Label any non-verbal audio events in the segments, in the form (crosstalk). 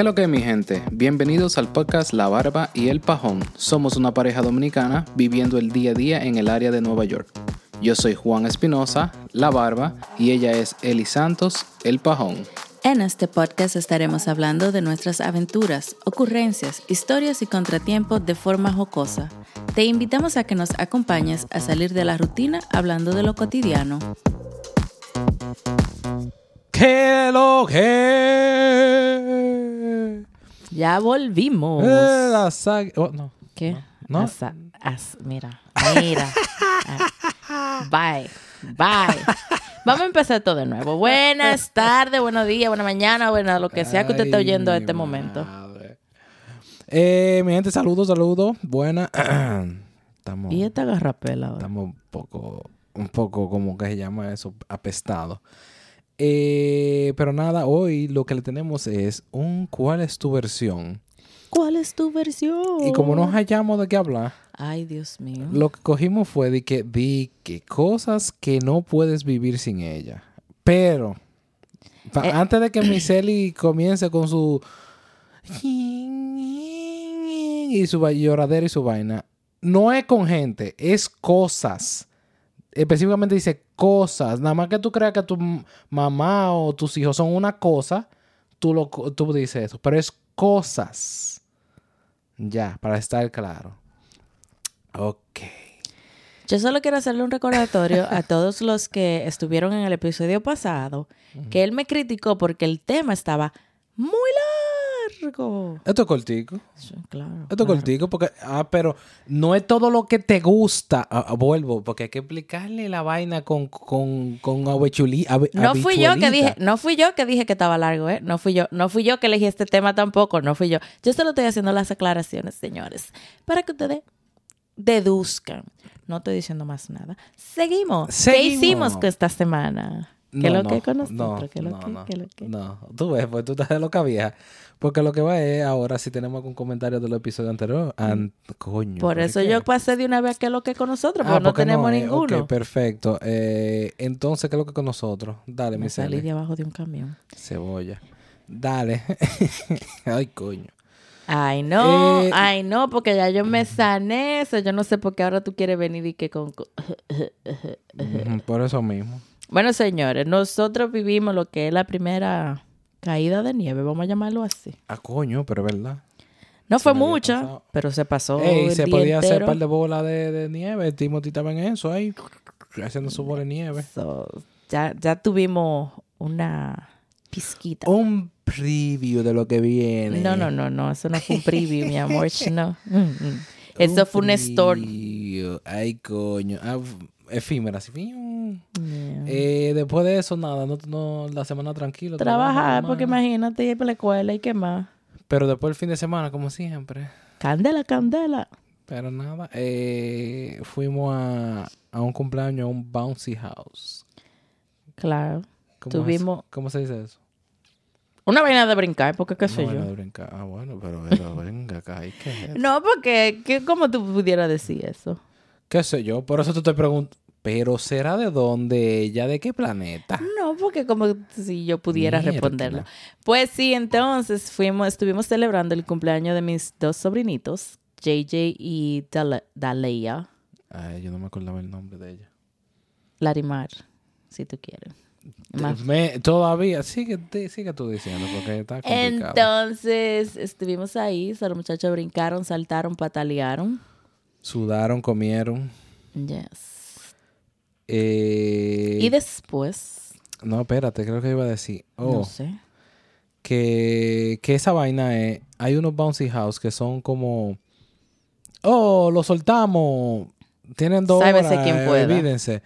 ¿Qué es lo que es, mi gente? Bienvenidos al podcast La Barba y el Pajón. Somos una pareja dominicana viviendo el día a día en el área de Nueva York. Yo soy Juan Espinosa, La Barba, y ella es Eli Santos, el Pajón. En este podcast estaremos hablando de nuestras aventuras, ocurrencias, historias y contratiempos de forma jocosa. Te invitamos a que nos acompañes a salir de la rutina hablando de lo cotidiano. ¿Qué lo que? Ya volvimos. Eh, oh, no. ¿Qué? No. Asa- as- mira, mira. Ah, bye, bye. Vamos a empezar todo de nuevo. Buenas tardes, buenos días, buena mañana, buena lo que sea que usted esté oyendo mi este momento. madre. Eh, mi gente, saludos, saludos. Buena. (clears throat) Estamos, Y esta garrapela ahora. estamos un poco, un poco, como que se llama eso, apestado. Eh, pero nada, hoy lo que le tenemos es un ¿Cuál es tu versión? ¿Cuál es tu versión? Y como no hallamos de qué hablar, Ay, Dios mío. lo que cogimos fue de que, de que cosas que no puedes vivir sin ella. Pero, Eh. antes de que (clears throat) Miseli comience con su... Y su lloradera y su vaina, no es con gente, es cosas. Específicamente dice cosas. Nada más que tú creas que tu mamá o tus hijos son una cosa, tú, lo, tú dices eso. Pero es cosas. Ya, para estar claro. Ok. Yo solo quiero hacerle un recordatorio a todos los que estuvieron en el episodio pasado, que él me criticó porque el tema estaba muy largo. Esto es cortico. Sí, claro. Esto es claro. cortico porque... Ah, pero no es todo lo que te gusta. Ah, ah, vuelvo, porque hay que explicarle la vaina con, con, con habi- No fui yo que dije, no fui yo que dije que estaba largo, ¿eh? No fui yo, no fui yo que elegí este tema tampoco, no fui yo. Yo solo estoy haciendo las aclaraciones, señores, para que ustedes deduzcan. No estoy diciendo más nada. Seguimos. ¿Qué Seguimos. hicimos con esta semana? ¿Qué No, lo que no, con nosotros? no, ¿Qué lo no, que? no, ¿Qué lo que? No, tú ves, pues tú estás de loca vieja. Porque lo que va es ahora si tenemos algún comentario del episodio anterior. An- coño. Por ¿pero eso qué? yo pasé de una vez que lo que con nosotros, Ah, porque no tenemos eh, ninguno. Ok, perfecto. Eh, entonces, ¿qué es lo que con nosotros? Dale, mi Me salí Celi. de abajo de un camión. Cebolla. Dale. (laughs) Ay, coño. Ay, no, Eh, ay, no, porque ya yo me sané eso. Yo no sé por qué ahora tú quieres venir y que con... (laughs) Por eso mismo. Bueno, señores, nosotros vivimos lo que es la primera caída de nieve, vamos a llamarlo así. Ah, coño, pero es verdad. No Se fue mucha, pasado. pero se pasó Ey, el se día podía hacer entero. par de bolas de, de nieve. Timothy estaba en eso ahí, haciendo su bola de nieve. So, ya, ya tuvimos una pizquita. Un preview de lo que viene. No, no, no, no, eso no fue un preview, mi amor, (laughs) no. Mm, mm. Eso fue un story. Ay, coño. Ah, efímera, así. Yeah. Eh, después de eso, nada. No, no, la semana tranquila. Trabajar, porque imagínate ir para la escuela y qué más. Pero después el fin de semana, como siempre. Candela, candela. Pero nada. Eh, fuimos a, a un cumpleaños a un bouncy house. Claro. ¿Cómo Tuvimos es? ¿Cómo se dice eso? una vaina de brincar, porque qué sé No, yo. vaina de brincar. Ah, bueno, pero, pero (laughs) venga acá. ¿y qué es? No, porque, ¿qué, ¿cómo tú pudieras decir eso? ¿Qué sé yo? Por eso te estoy preguntando. ¿Pero será de dónde ella? ¿De qué planeta? No, porque como si yo pudiera Mierda. responderlo. Pues sí, entonces fuimos, estuvimos celebrando el cumpleaños de mis dos sobrinitos, JJ y Dale- Daleia, Ay, yo no me acordaba el nombre de ella. Larimar, si tú quieres. Me- todavía, sigue, sigue tú diciendo porque está complicado. Entonces estuvimos ahí, los muchachos brincaron, saltaron, patalearon. Sudaron, comieron. Yes. Eh, Y después, No, espérate, creo que iba a decir. Oh, no sé. que, que esa vaina es. Hay unos bouncy house que son como. Oh, lo soltamos. Tienen dos horas. quien eh, pueda. olvídense.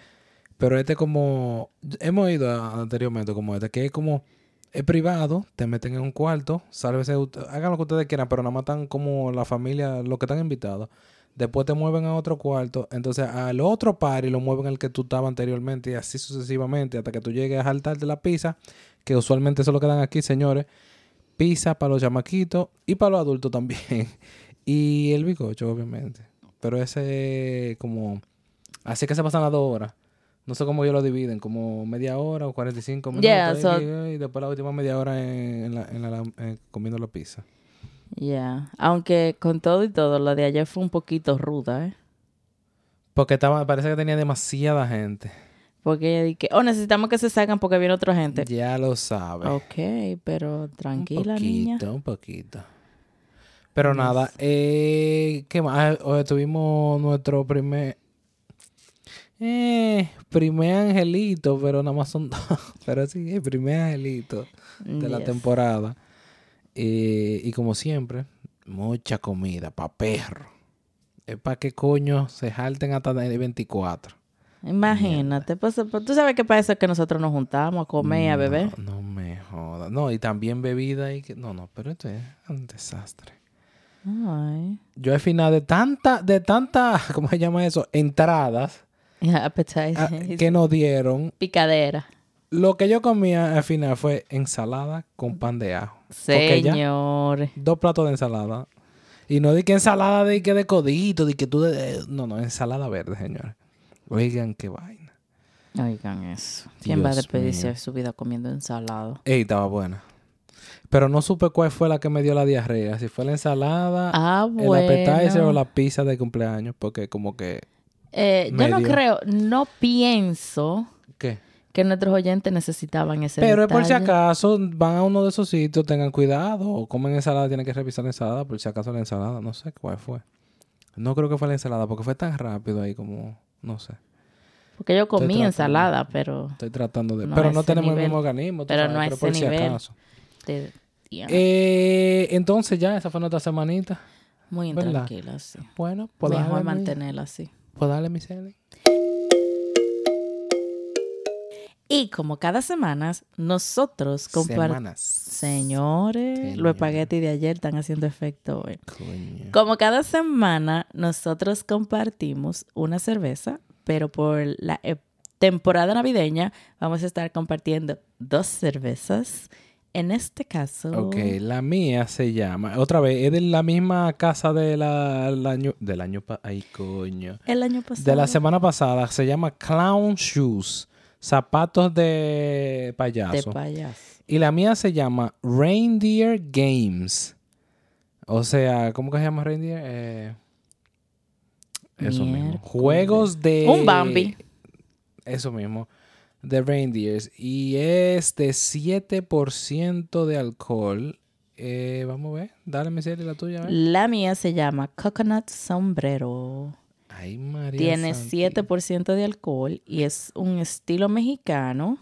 Pero este como. Hemos ido anteriormente como este, que es como. Es privado, te meten en un cuarto, sálvese, hagan lo que ustedes quieran, pero nada más están como la familia, los que están invitados. Después te mueven a otro cuarto, entonces al otro par y lo mueven al que tú estabas anteriormente y así sucesivamente hasta que tú llegues a saltarte la pizza, que usualmente eso es lo que dan aquí, señores. Pizza para los chamaquitos y para los adultos también. (laughs) y el bizcocho, obviamente. Pero ese como... Así que se pasan las dos horas. No sé cómo ellos lo dividen, como media hora o 45 minutos. Yeah, y, so- y después la última media hora en, en la, en la- en- comiendo la pizza. Ya. Aunque con todo y todo, lo de ayer fue un poquito ruda, ¿eh? Porque estaba, parece que tenía demasiada gente. Porque ella dije, oh, necesitamos que se salgan porque viene otra gente. Ya lo sabes. Ok, pero tranquila, un niña. poquito, un poquito. Pero nada, eh, ¿qué más? Ah, Hoy tuvimos nuestro primer... Eh, primer angelito, pero nada más son (laughs) dos. Pero sí, el primer angelito de la temporada. Eh, y como siempre, mucha comida para perro. Es para que coño se jalten hasta el 24. Imagínate, pues, pues, tú sabes que para eso es que nosotros nos juntamos a comer y a beber. No, no me jodas. No, y también bebida y que... No, no, pero esto es un desastre. Ay. Yo al final de tanta, de tanta, (laughs) ¿cómo se llama eso? Entradas (laughs) que nos dieron. Picadera. Lo que yo comía al final fue ensalada con pan de ajo. Señores. dos platos de ensalada. Y no di que ensalada de que de codito, de que tú de... No, no, ensalada verde, señores. Oigan, qué vaina. Oigan eso. ¿Quién va a desperdiciar su vida comiendo ensalada? Ey, estaba buena. Pero no supe cuál fue la que me dio la diarrea. Si fue la ensalada, Ah, el appetizer o la pizza de cumpleaños. Porque como que... Eh, yo no creo, no pienso ¿Qué? Que nuestros oyentes necesitaban ese Pero por si acaso van a uno de esos sitios, tengan cuidado. O comen ensalada, tienen que revisar la ensalada. Por si acaso la ensalada, no sé cuál fue. No creo que fue la ensalada, porque fue tan rápido ahí como... No sé. Porque yo comí tratando. ensalada, pero Estoy tratando de... No pero no ese tenemos el mismo organismo. Pero sabes, no pero ese por si nivel. acaso. de- Eh, entonces ya, esa fue nuestra semanita. muy ¿verdad? intranquila, sí. Bueno, pues Mejor mantenerla así. pues dale, mi Celi. Y como cada semana, nosotros compartimos... Señores, Señor. los espaguetis de ayer están haciendo efecto hoy. Coño. Como cada semana, nosotros compartimos una cerveza, pero por la eh, temporada navideña vamos a estar compartiendo dos cervezas. En este caso, Ok, la mía se llama... Otra vez, es de la misma casa de la, el año... Del año... Ay, coño. el año pasado. De la semana pasada. Se llama Clown Shoes. Zapatos de de payaso. payaso. y la mía se llama Reindeer Games. O sea, ¿cómo que se llama Reindeer? Eh, eso mismo. Juegos de... Un Bambi. Eso mismo. De Reindeers. Y es de 7% de alcohol. Eh, vamos a ver. Dale, mi serie, la tuya. a ver. La mía se llama Coconut Sombrero. Ay, María Tiene Santi. 7% de alcohol y es un estilo mexicano.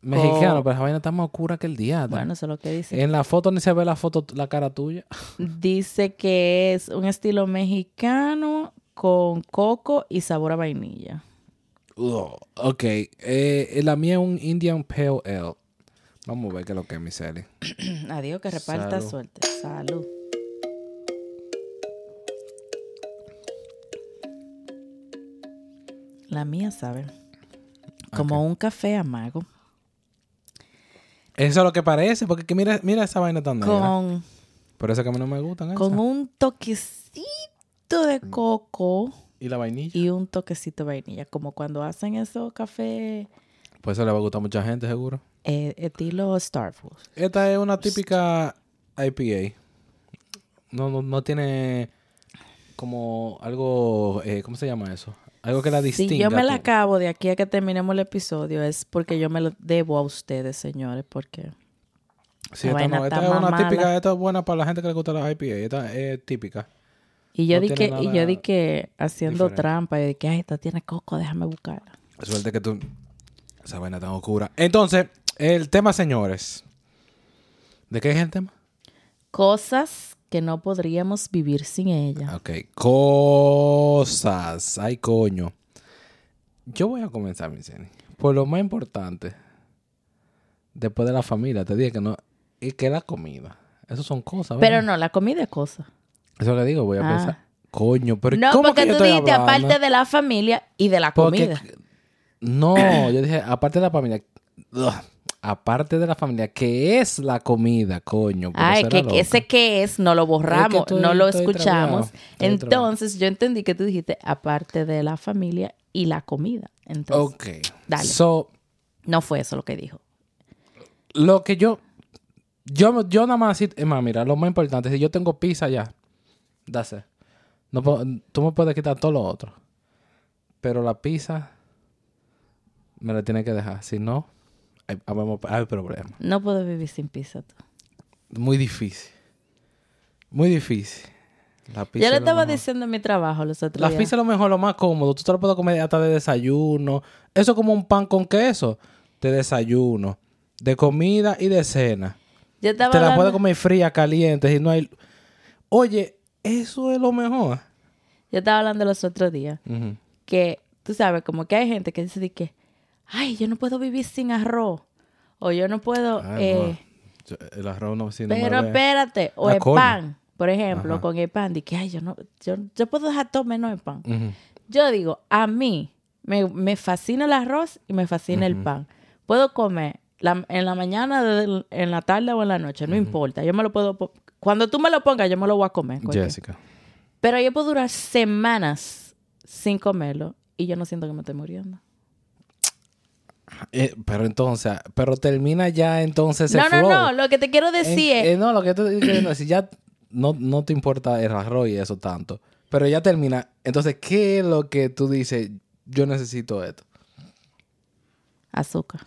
Mexicano, con- pero esa vaina está más oscura que el diablo. Bueno, eso es lo que dice. En la foto ni se ve la foto, la cara tuya. Dice que es un estilo mexicano con coco y sabor a vainilla. Ugh, ok, eh, la mía es un Indian Pale Ale. Vamos a ver qué es lo que es mi serie. (clears throat) Adiós, que reparta Salud. suerte. Salud. La mía sabe. Como un café amargo. Eso es lo que parece, porque que mira, mira esa vaina tan negra. Con, Por eso que a mí no me gustan esas. con un toquecito de coco ¿Y la vainilla? y un toquecito de vainilla. Como cuando hacen esos cafés Pues eso le va a gustar a mucha gente, seguro. eh, estilo Starbucks. Esta es una típica IPA. No, no, no tiene como algo, eh, ¿cómo se llama eso? Algo que la distinga. Si yo me la acabo de aquí a que terminemos el episodio es porque yo me lo debo a ustedes, señores, porque Sí, esta no. Esta es una típica, esta es buena para la gente que le gusta la IPA. Esta es típica. y yo No di que y yo di que haciendo diferente. trampa, y di que ay, esta tiene coco, déjame buscarla. Suerte que tú. Esa vaina tan oscura. Entonces, el tema, señores. ¿De qué es el tema? Cosas que no podríamos vivir sin ella. Ok. Cosas. Ay, coño. Yo voy a comenzar, mi Por lo más importante. Después de la familia, te dije que no. Y que la comida. Eso son cosas. Pero no, la comida es cosa. Eso le digo, voy a Ah. pensar. Coño, pero No, ¿cómo porque que yo tú dijiste hablando? aparte de la familia y de la Porque- comida. No, yo dije, aparte de la familia. Aparte de la familia, ¿qué es la comida, coño? Ay, que, que ese que es, no lo borramos, estoy- no lo escuchamos. Entonces, yo entendí que tú dijiste aparte de la familia y la comida. Entonces, Ok. Dale. So, no fue eso lo que dijo. lo que yo. Yo, yo nada más. Es más, mira, lo más importante, si yo tengo pizza ya, dase. No tú me puedes quitar todo lo otro. Pero la pizza me la tienes que dejar. Si no, hay, hay problema. No puedo vivir sin pizza. tú. Muy difícil. Muy difícil. La pizza Yo le estaba diciendo en mi trabajo los otros La días. pizza es lo mejor, lo más cómodo. Tú te lo puedes comer hasta de desayuno. Eso es como un pan con queso. De desayuno. De comida y de cena. Te la puedes comer fría, caliente. Si no hay... Oye, eso es lo mejor. Yo estaba hablando los otros días que, tú sabes, como que hay gente que dice que, ay, yo no puedo vivir sin arroz. O yo no puedo... Ay, eh. Yo- El arroz no, me pero espérate. O Ah, el pan, por ejemplo, Ajá. con el pan. Que, ay, yo no... Yo, yo puedo dejar todo menos el pan. Yo digo, a mí me, me fascina el arroz y me fascina el pan. Puedo comer la- en la mañana, en la tarde o en la noche, no importa. Yo me lo puedo... Cuando tú me lo pongas, yo me lo voy a comer. Jessica. Pero yo puedo durar semanas sin comerlo y yo no siento que me estoy muriendo. Eh, pero entonces, pero termina ya entonces ese No, no, flow. no. Lo que te quiero decir En- es... eh, no, lo que te es si ya no, no te importa el arroz y eso tanto, pero ya termina. Entonces, ¿qué es lo que tú dices? Yo necesito esto. Azúcar.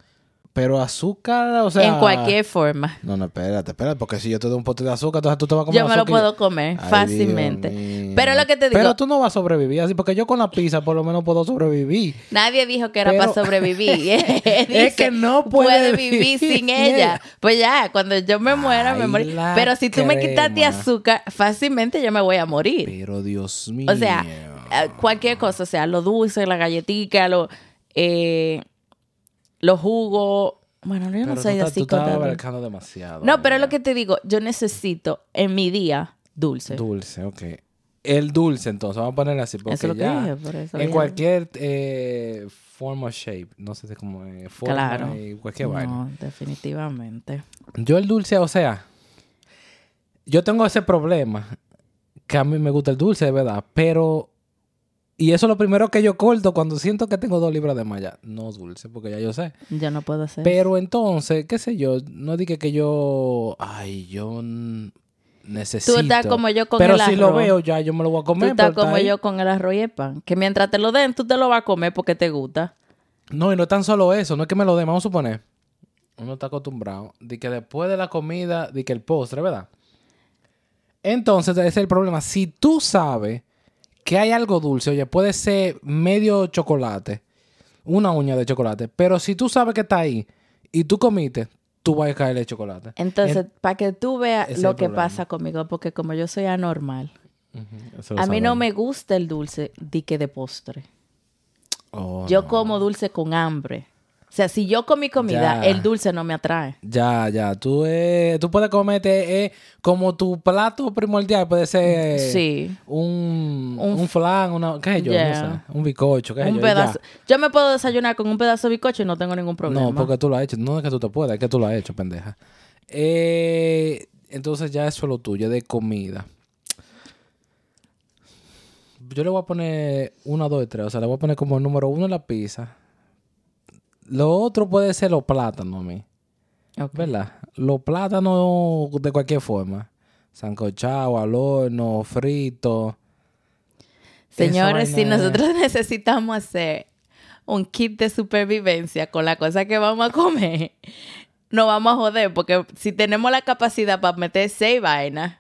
Pero azúcar, o sea. en cualquier forma. No, no, espérate, espérate, porque si yo te doy un pote de azúcar, entonces tú te vas a comer Yo me lo puedo comer Ay, fácilmente. Pero lo que te digo, Pero tú no vas a sobrevivir así, porque yo con la pizza por lo menos puedo sobrevivir. nadie dijo que era Pero- para sobrevivir. (laughs) (laughs) Es que no puede vivir vivir sin ella. Pues ya, cuando yo me muera, me Ay, la Pero si tú me quitas de crema. azúcar, fácilmente yo me voy a morir. Pero Dios mío. O sea, eh, cualquier cosa, o sea, lo dulce, la galletica, lo, eh, los jugos. Bueno, yo no Pero soy tú, tú así estás demasiado. No, pero es lo que te digo, yo necesito en mi día dulce. Dulce, ok. El dulce, entonces, vamos a ponerle así, porque Eso es lo que ya dije, por eso en cualquier eh, form o shape, no sé si como eh, forma Claro. y cualquier vaina. No, definitivamente. Yo el dulce, o sea, yo tengo ese problema, que a mí me gusta el dulce, de verdad, pero... Y eso es lo primero que yo corto cuando siento que tengo dos libras de malla. No dulce, porque ya yo sé. Yo no puedo hacer. Pero entonces, qué sé yo, no dije que yo... Ay, yo necesito... Tú estás como yo con Pero el si lo arroz. veo ya, yo me lo voy a Tú comer. estás pero está como yo con el arroz y el pan. Que mientras te lo den, tú te lo vas a comer porque te gusta. No, y no es tan solo eso, no es que me lo den, vamos a suponer. Uno está acostumbrado de que después de la comida, de que el postre, ¿verdad? Entonces, ese es el problema. Si tú sabes que hay algo dulce, oye, puede ser medio chocolate, una uña de chocolate, pero si tú sabes que está ahí y tú comiste, tú vas a caerle chocolate. Entonces, para que tú veas lo que problema. pasa conmigo, porque como yo soy anormal, a mí no me gusta el dulce di que de postre. Oh, yo no. como dulce con hambre. O sea, si yo comí comida, Ya. el dulce no me atrae. Ya, ya. Tú, eh, tú puedes comerte eh, como tu plato primordial, puede ser Sí. un, Un un, flan, una, qué sé yo, Yeah. no sé, un bizcocho, qué sé Un yo, pedazo. Yo me puedo desayunar con un pedazo de bizcocho y no tengo ningún problema. No, porque tú lo has hecho. No es que tú te puedas, es que tú lo has hecho, pendeja. Eh, entonces ya eso es lo tuyo, de comida. Yo le voy a poner una, dos y tres. O sea, le voy a poner como el número uno la pizza. Lo otro puede ser los plátanos, a mí. Ok. ¿Verdad? Los plátanos de cualquier forma. Sancochado, al horno, frito. Señores, si nosotros (laughs) necesitamos hacer un kit de supervivencia con la cosa que vamos a comer, no vamos a joder, porque si tenemos la capacidad para meter seis vainas,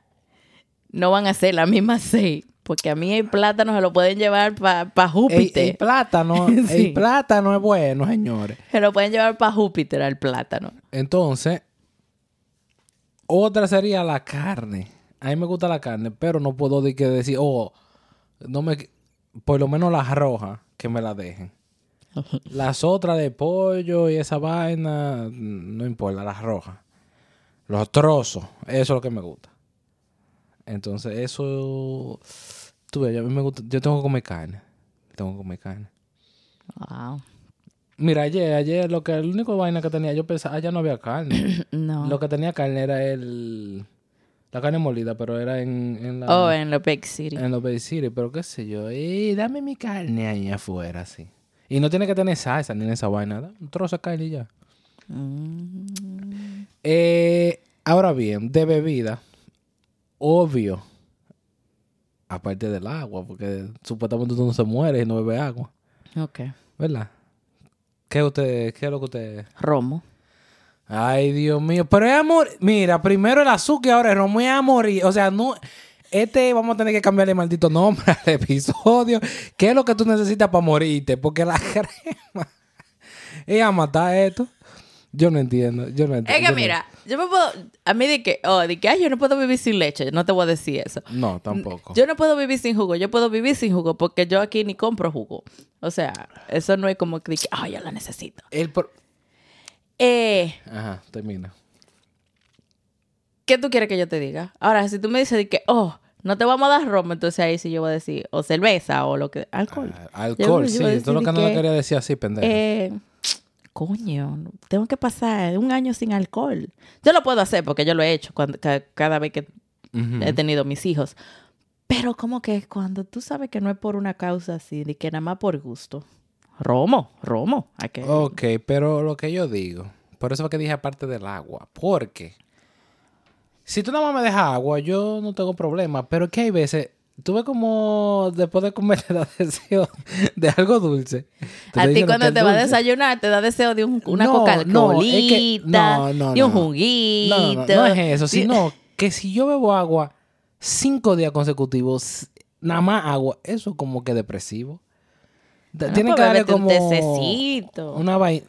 no van a ser las mismas seis. Porque a mí el plátano se lo pueden llevar para El, Júpiter. el plátano, (laughs) Sí. el plátano es bueno, señores. Se lo pueden llevar para Júpiter al plátano. Entonces, otra sería la carne. A mí me gusta la carne, pero no puedo de que decir, oh, no me, por lo menos las rojas, que me la dejen. (laughs) Las otras de pollo y esa vaina, no importa, las rojas. Los trozos, eso es lo que me gusta. Entonces, eso, tú ves, a mí me gusta, yo tengo que comer carne. Tengo que comer carne. Wow. Mira, ayer, ayer, lo que, el único vaina que tenía, yo pensaba, allá no había carne. (clears throat) No. Lo que tenía carne era el... La carne molida, pero era en, en la... Oh, en la Big City. En los Bay City, pero qué sé yo. Eh, dame mi carne ahí afuera, sí. Y no tiene que tener salsa ni en esa vaina. ¿no? Un trozo de carne y ya. Mm. Eh, ahora bien, de bebida, obvio, aparte del agua, porque supuestamente tú no se muere y no bebe agua, Ok. ¿verdad? ¿Qué usted, qué es lo que usted? Romo. Ay, Dios mío, pero es amor. Mira, primero el azúcar y ahora el romo es amor. O sea, no. Este vamos a tener que cambiarle maldito nombre (laughs) al episodio. ¿Qué es lo que tú necesitas para morirte? Porque la (laughs) crema. Ella matar esto. Yo no entiendo. Yo no entiendo. Es que yo no- mira, yo me puedo. A mí de que, oh, de que, ay, yo no puedo vivir sin leche. No te voy a decir eso. No, tampoco. Yo no puedo vivir sin jugo. Yo puedo vivir sin jugo porque yo aquí ni compro jugo. O sea, eso no es como que, de que, ay, yo la necesito. El por- Eh, Ajá, termina. ¿qué tú quieres que yo te diga? Ahora, si tú me dices de que, oh, no te vamos a dar romo, entonces ahí sí yo voy a decir, o cerveza o lo que. Alcohol. Ah, alcohol, Yo- yo sí. Esto es lo que no que- quería decir así, pendejo. Eh, coño, tengo que pasar un año sin alcohol. Yo lo puedo hacer porque yo lo he hecho cuando, ca- cada vez que he tenido mis hijos. Pero como que cuando tú sabes que no es por una causa así, de que nada más por gusto. Romo, romo. Ok, pero lo que yo digo, por eso es que dije aparte del agua, porque si tú nada más me dejas agua, yo no tengo problema, pero que hay veces, tú ves como después de comer (laughs) te da deseo de algo dulce. A ti cuando te vas a desayunar te da deseo de un- una No, coca no, es que- no, no, y un juguito. No, no, no es eso, sino (laughs) que si yo bebo agua cinco días consecutivos, nada más agua, eso es como que depresivo. Tienen que darle bébete un como tececito. una vaina.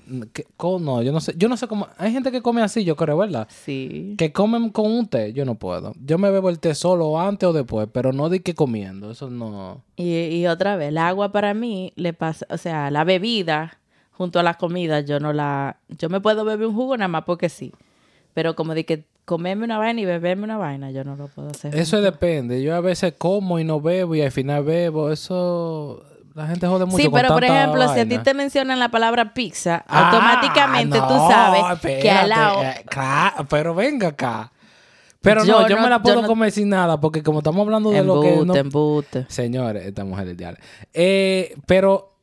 No, yo no sé. Yo no sé cómo. Hay gente que come así, yo creo, ¿verdad? Sí. Que comen con un té. Yo no puedo. Yo me bebo el té solo antes o después, pero no de que comiendo. Eso no. Y, y otra vez, el agua para mí le pasa, o sea, la bebida junto a la comida, yo no la, yo me puedo beber un jugo nada más porque sí. Pero como de que comerme una vaina y beberme una vaina, yo no lo puedo hacer. Eso depende. Yo a veces como y no bebo y al final bebo. Eso. La gente jode mucho. Sí, con pero por ejemplo, si a ti te mencionan la palabra pizza, Ah, automáticamente tú sabes que al lado... eh, claro, pero venga acá. Pero Yo no, yo no- me la puedo no- comer sin nada, porque como estamos hablando de lo que no, Embute, embute. Señores, esta mujer es diablo. Eh, pero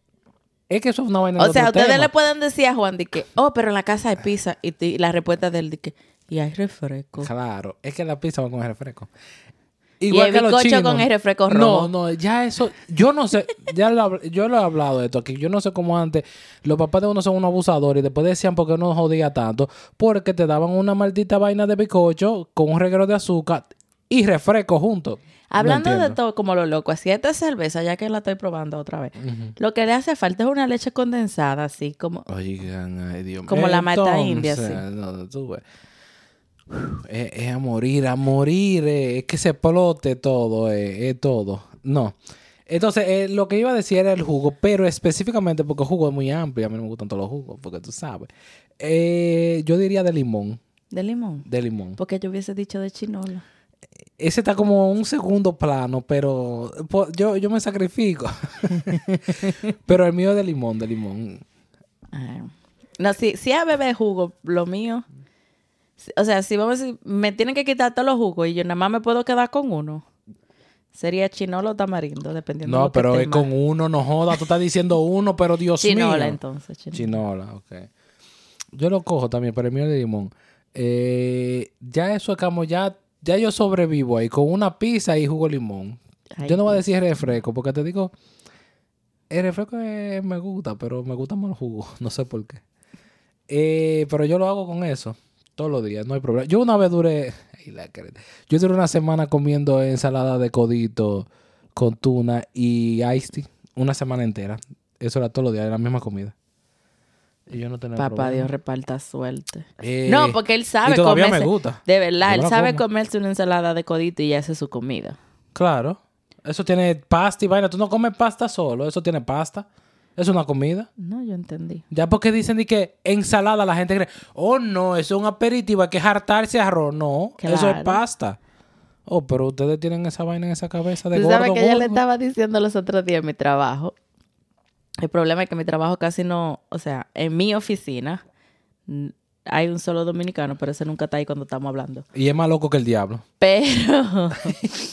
es que eso es una vaina O sea, ustedes le pueden decir a Juan de que, oh, pero en la casa hay pizza. Y la respuesta del de que, y hay refresco. Claro, es que la pizza va con el refresco. Y Igual el que los chinos. con el refresco No, rojo. no, ya eso, yo no sé, ya lo, yo lo he hablado de esto aquí, yo no sé cómo antes los papás de uno son unos abusadores y después decían por qué uno jodía tanto, porque te daban una maldita vaina de bizcocho con un reguero de azúcar y refresco juntos. No Hablando de todo como lo loco, así esta cerveza, ya que la estoy probando otra vez, lo que le hace falta es una leche condensada, así como... Oigan, ay Dios mío. Como la mata india, Entonces, no, no, tú Es, es a morir, a morir. eh, Es que se explote todo, eh, es todo. No. Entonces, eh, lo que iba a decir era el jugo, pero específicamente porque el jugo es muy amplio. A mí no me gustan todos los jugos, porque tú sabes. Eh, yo diría de limón. De limón. De limón. Porque yo hubiese dicho de chinola. Ese está como un segundo plano, pero yo, yo me sacrifico. (laughs) (laughs) pero el mío es de limón, de limón. Ay. No, si, si a beber jugo, lo mío... O sea, si vamos a decir, me tienen que quitar todos los jugos y yo nada más me puedo quedar con uno. Sería chinola o tamarindo, dependiendo de No, lo que pero es con uno, no joda. Tú estás diciendo (laughs) uno, pero Dios Chinola, mío. entonces. Chinola. Chinola, ok. Yo lo cojo también, pero el mío es de limón. Eh, ya eso es como ya, ya yo sobrevivo ahí con una pizza y jugo de limón. Ay, yo no voy a decir refresco, porque te digo, el refresco me gusta, pero me gusta más el jugo. (laughs) No sé por qué. Eh, pero yo lo hago con eso todos los días, no hay problema. Yo una vez duré, ay, la creta. yo duré una semana comiendo ensalada de codito con tuna y iced tea, una semana entera. Eso era todos los días, era la misma comida. Y yo no tenía Papá problema. Dios reparta suerte. Eh, no, porque él sabe y todavía comerse. me gusta. De verdad, Yo él sabe como. comerse una ensalada de codito y ya hace su comida. Claro. Eso tiene pasta y vaina. Tú no comes pasta solo, eso tiene pasta. Es una comida. No, yo entendí. Ya porque dicen de que ensalada la gente cree, oh no, eso es un aperitivo, hay que hartarse arroz. No, eso es pasta. Oh, pero ustedes tienen esa vaina en esa cabeza de Tú gordo, sabes que yo le gordo. estaba diciendo los otros días en mi trabajo. El problema es que mi trabajo casi no, o sea, en mi oficina mm, hay un solo dominicano, pero ese nunca está ahí cuando estamos hablando. Y es más loco que el diablo. Pero,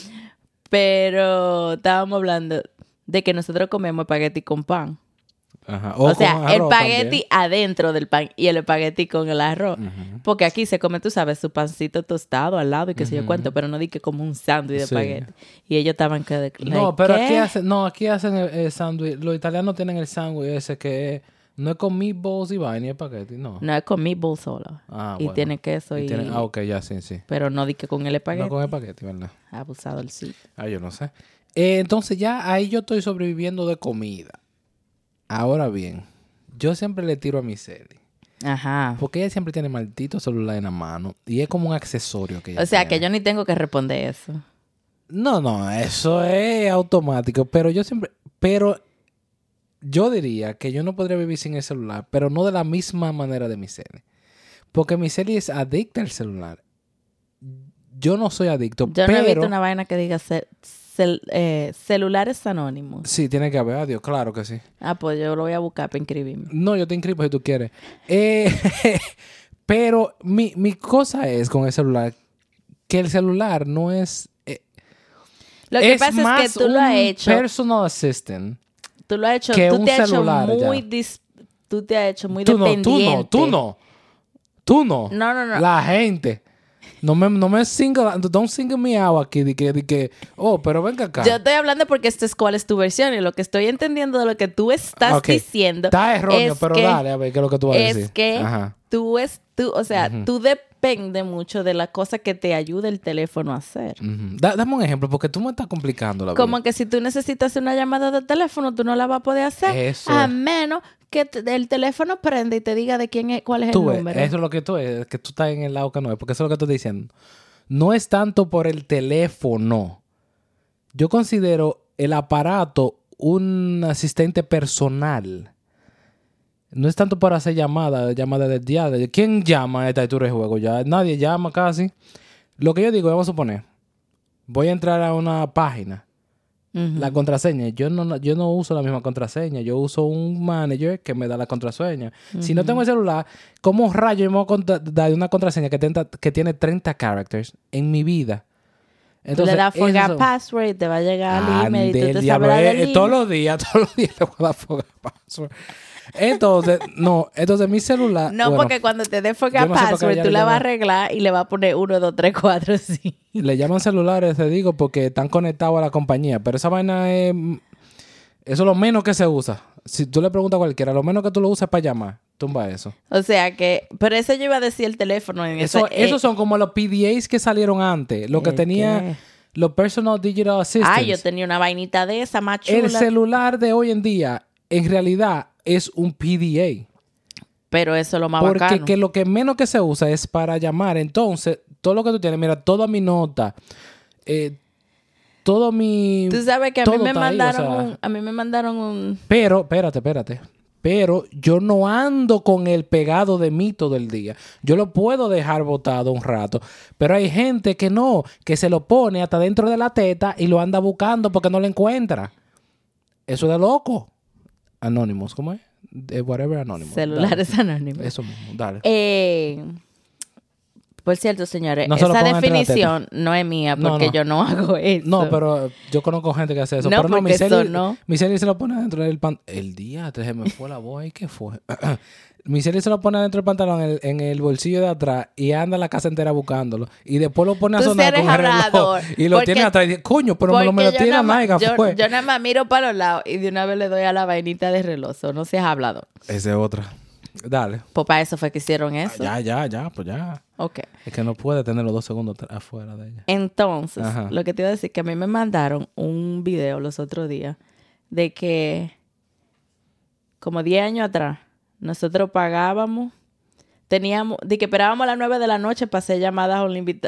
(laughs) pero estábamos hablando de que nosotros comemos espagueti con pan. Ajá. O, sea, el espagueti adentro del pan y el espagueti con el arroz. Porque aquí se come, tú sabes, su pancito tostado al lado y qué sé yo cuánto, pero no di que como un sándwich de Sí. espagueti. Y ellos estaban que... No, pero ¿qué? aquí hacen, no, aquí hacen el, el sándwich. Los italianos tienen el sándwich ese que no es con meatballs y vaina y espagueti, no. No es con meatball solo. Ah, y bueno. tiene queso y... Y ah, ok, ya, sí, sí. Pero no di que con el espagueti. No con espagueti, ¿verdad? Abusado el sí. Ah, yo no sé. Eh, entonces ya ahí yo estoy sobreviviendo de comida. Ahora bien, yo siempre le tiro a mi Celi. Ajá. Porque ella siempre tiene maldito celular en la mano. Y es como un accesorio que ella O sea, que yo ni tengo que responder eso. No, no, eso es automático. Pero yo siempre... Pero yo diría que yo no podría vivir sin el celular. Pero no de la misma manera de mi Celi. Porque mi Celi es adicta al celular. Yo no soy adicto, Yo pero... no he visto una vaina que diga cel- eh, celulares anónimos. Sí, tiene que haber, adiós, claro que sí. Ah, pues yo lo voy a buscar para inscribirme. No, yo te inscribo si tú quieres. Eh, (laughs) pero mi, mi cosa es con el celular que el celular no es. eh, Lo que es pasa más es que tú lo has hecho. Personal assistant. Tú lo has hecho. que tú un te has celular hecho muy. dis- tú te has hecho muy Tú no, tú no, tú no. Tú no. No, no, no. La gente. No me, no me single, don't single me out aquí de que, de que, oh, pero venga acá. Yo estoy hablando porque esto es cuál es tu versión y lo que estoy entendiendo de lo que tú estás diciendo Está erróneo, es pero que- dale, a ver, ¿qué es lo que tú vas a es decir? que Ajá. tú es tú, o sea, tú depende mucho de la cosa que te ayude el teléfono a hacer. Da- dame un ejemplo, porque tú me estás complicando la vida. Como que si tú necesitas una llamada de teléfono, tú no la vas a poder hacer Eso. a menos que el teléfono prenda y te diga de quién es, cuál es Tú el ves, número. eso es lo que tú es, que tú estás en el lado que no es, porque eso es lo que estoy diciendo. No es tanto por el teléfono. Yo considero el aparato un asistente personal. No es tanto para hacer llamadas, llamadas del diario. ¿Quién llama a esta altura de juego? Ya nadie llama casi. Lo que yo digo, vamos a suponer, voy a entrar a una página. La contraseña, yo no, yo no uso la misma contraseña, yo uso un manager que me da la contraseña. Si no tengo el celular, ¿cómo rayo yo me voy a dar una contraseña que, tenta- que tiene 30 characters en mi vida? Tú le das eso- password te va a llegar al email y tú te diablo, sabrás eh, del eh, (laughs) todos los días, todos los días le voy a dar password. Entonces, no, entonces mi celular. No, bueno, porque cuando te dé forget no sé password, tú la vas a arreglar y le vas a poner 1, 2, 3, 4, sí. Le llaman celulares, te digo, porque están conectados a la compañía. Pero esa vaina es. Eso es lo menos que se usa. Si tú le preguntas a cualquiera, lo menos que tú lo usas es para llamar. Tumba eso. O sea que, pero eso yo iba a decir el teléfono en Eso, ese, eh, esos son como los PDAs que salieron antes. Lo que ¿El tenía qué? los Personal Digital Assistants. Ah, yo tenía una vainita de esa más El celular de hoy en día, en realidad, es un PDA. Pero eso es lo más Porque bacano. que lo que menos que se usa es para llamar. Entonces, todo lo que tú tienes, mira, toda mi nota, eh, todo mi... Tú sabes que a mí me está ahí, o mandaron sea, un, a mí me mandaron un, Pero, espérate, espérate. Pero yo no ando con el pegado de mí todo el día. Yo lo puedo dejar botado un rato. Pero hay gente que no, que se lo pone hasta dentro de la teta y lo anda buscando porque no lo encuentra. Eso es de loco. Anonymous, ¿cómo es? De whatever Anonymous. celulares Dale. anónimos. Eso mismo, dale. Eh, por cierto, señores, No esa definición no es mía porque no. yo no hago eso. No, pero yo conozco gente que hace eso. No, pero no, porque mi serie, eso no. mi serie se lo pone dentro del pantalón. El día, se me fue la voz. ¿Y qué fue? mi serie se lo pone dentro del pantalón en el, en el bolsillo de atrás y anda la casa entera buscándolo. Y después lo pone a sonar con el reloj. hablador, (laughs) Y lo porque- tiene atrás y dice, coño, pero me lo, me lo más- naiga, yo, fue. yo nada más miro para los lados y de una vez le doy a la vainita de reloj. No seas hablado. Esa es otra. Dale. Pues para eso fue que hicieron eso. Ya, ya, ya, pues ya. Ok. Es que no puede tener los dos segundos afuera de ella. Entonces, Ajá. lo que te iba a decir que a mí me mandaron un video los otros días de que como 10 años atrás nosotros pagábamos teníamos de que esperábamos a las 9 de la noche para hacer llamadas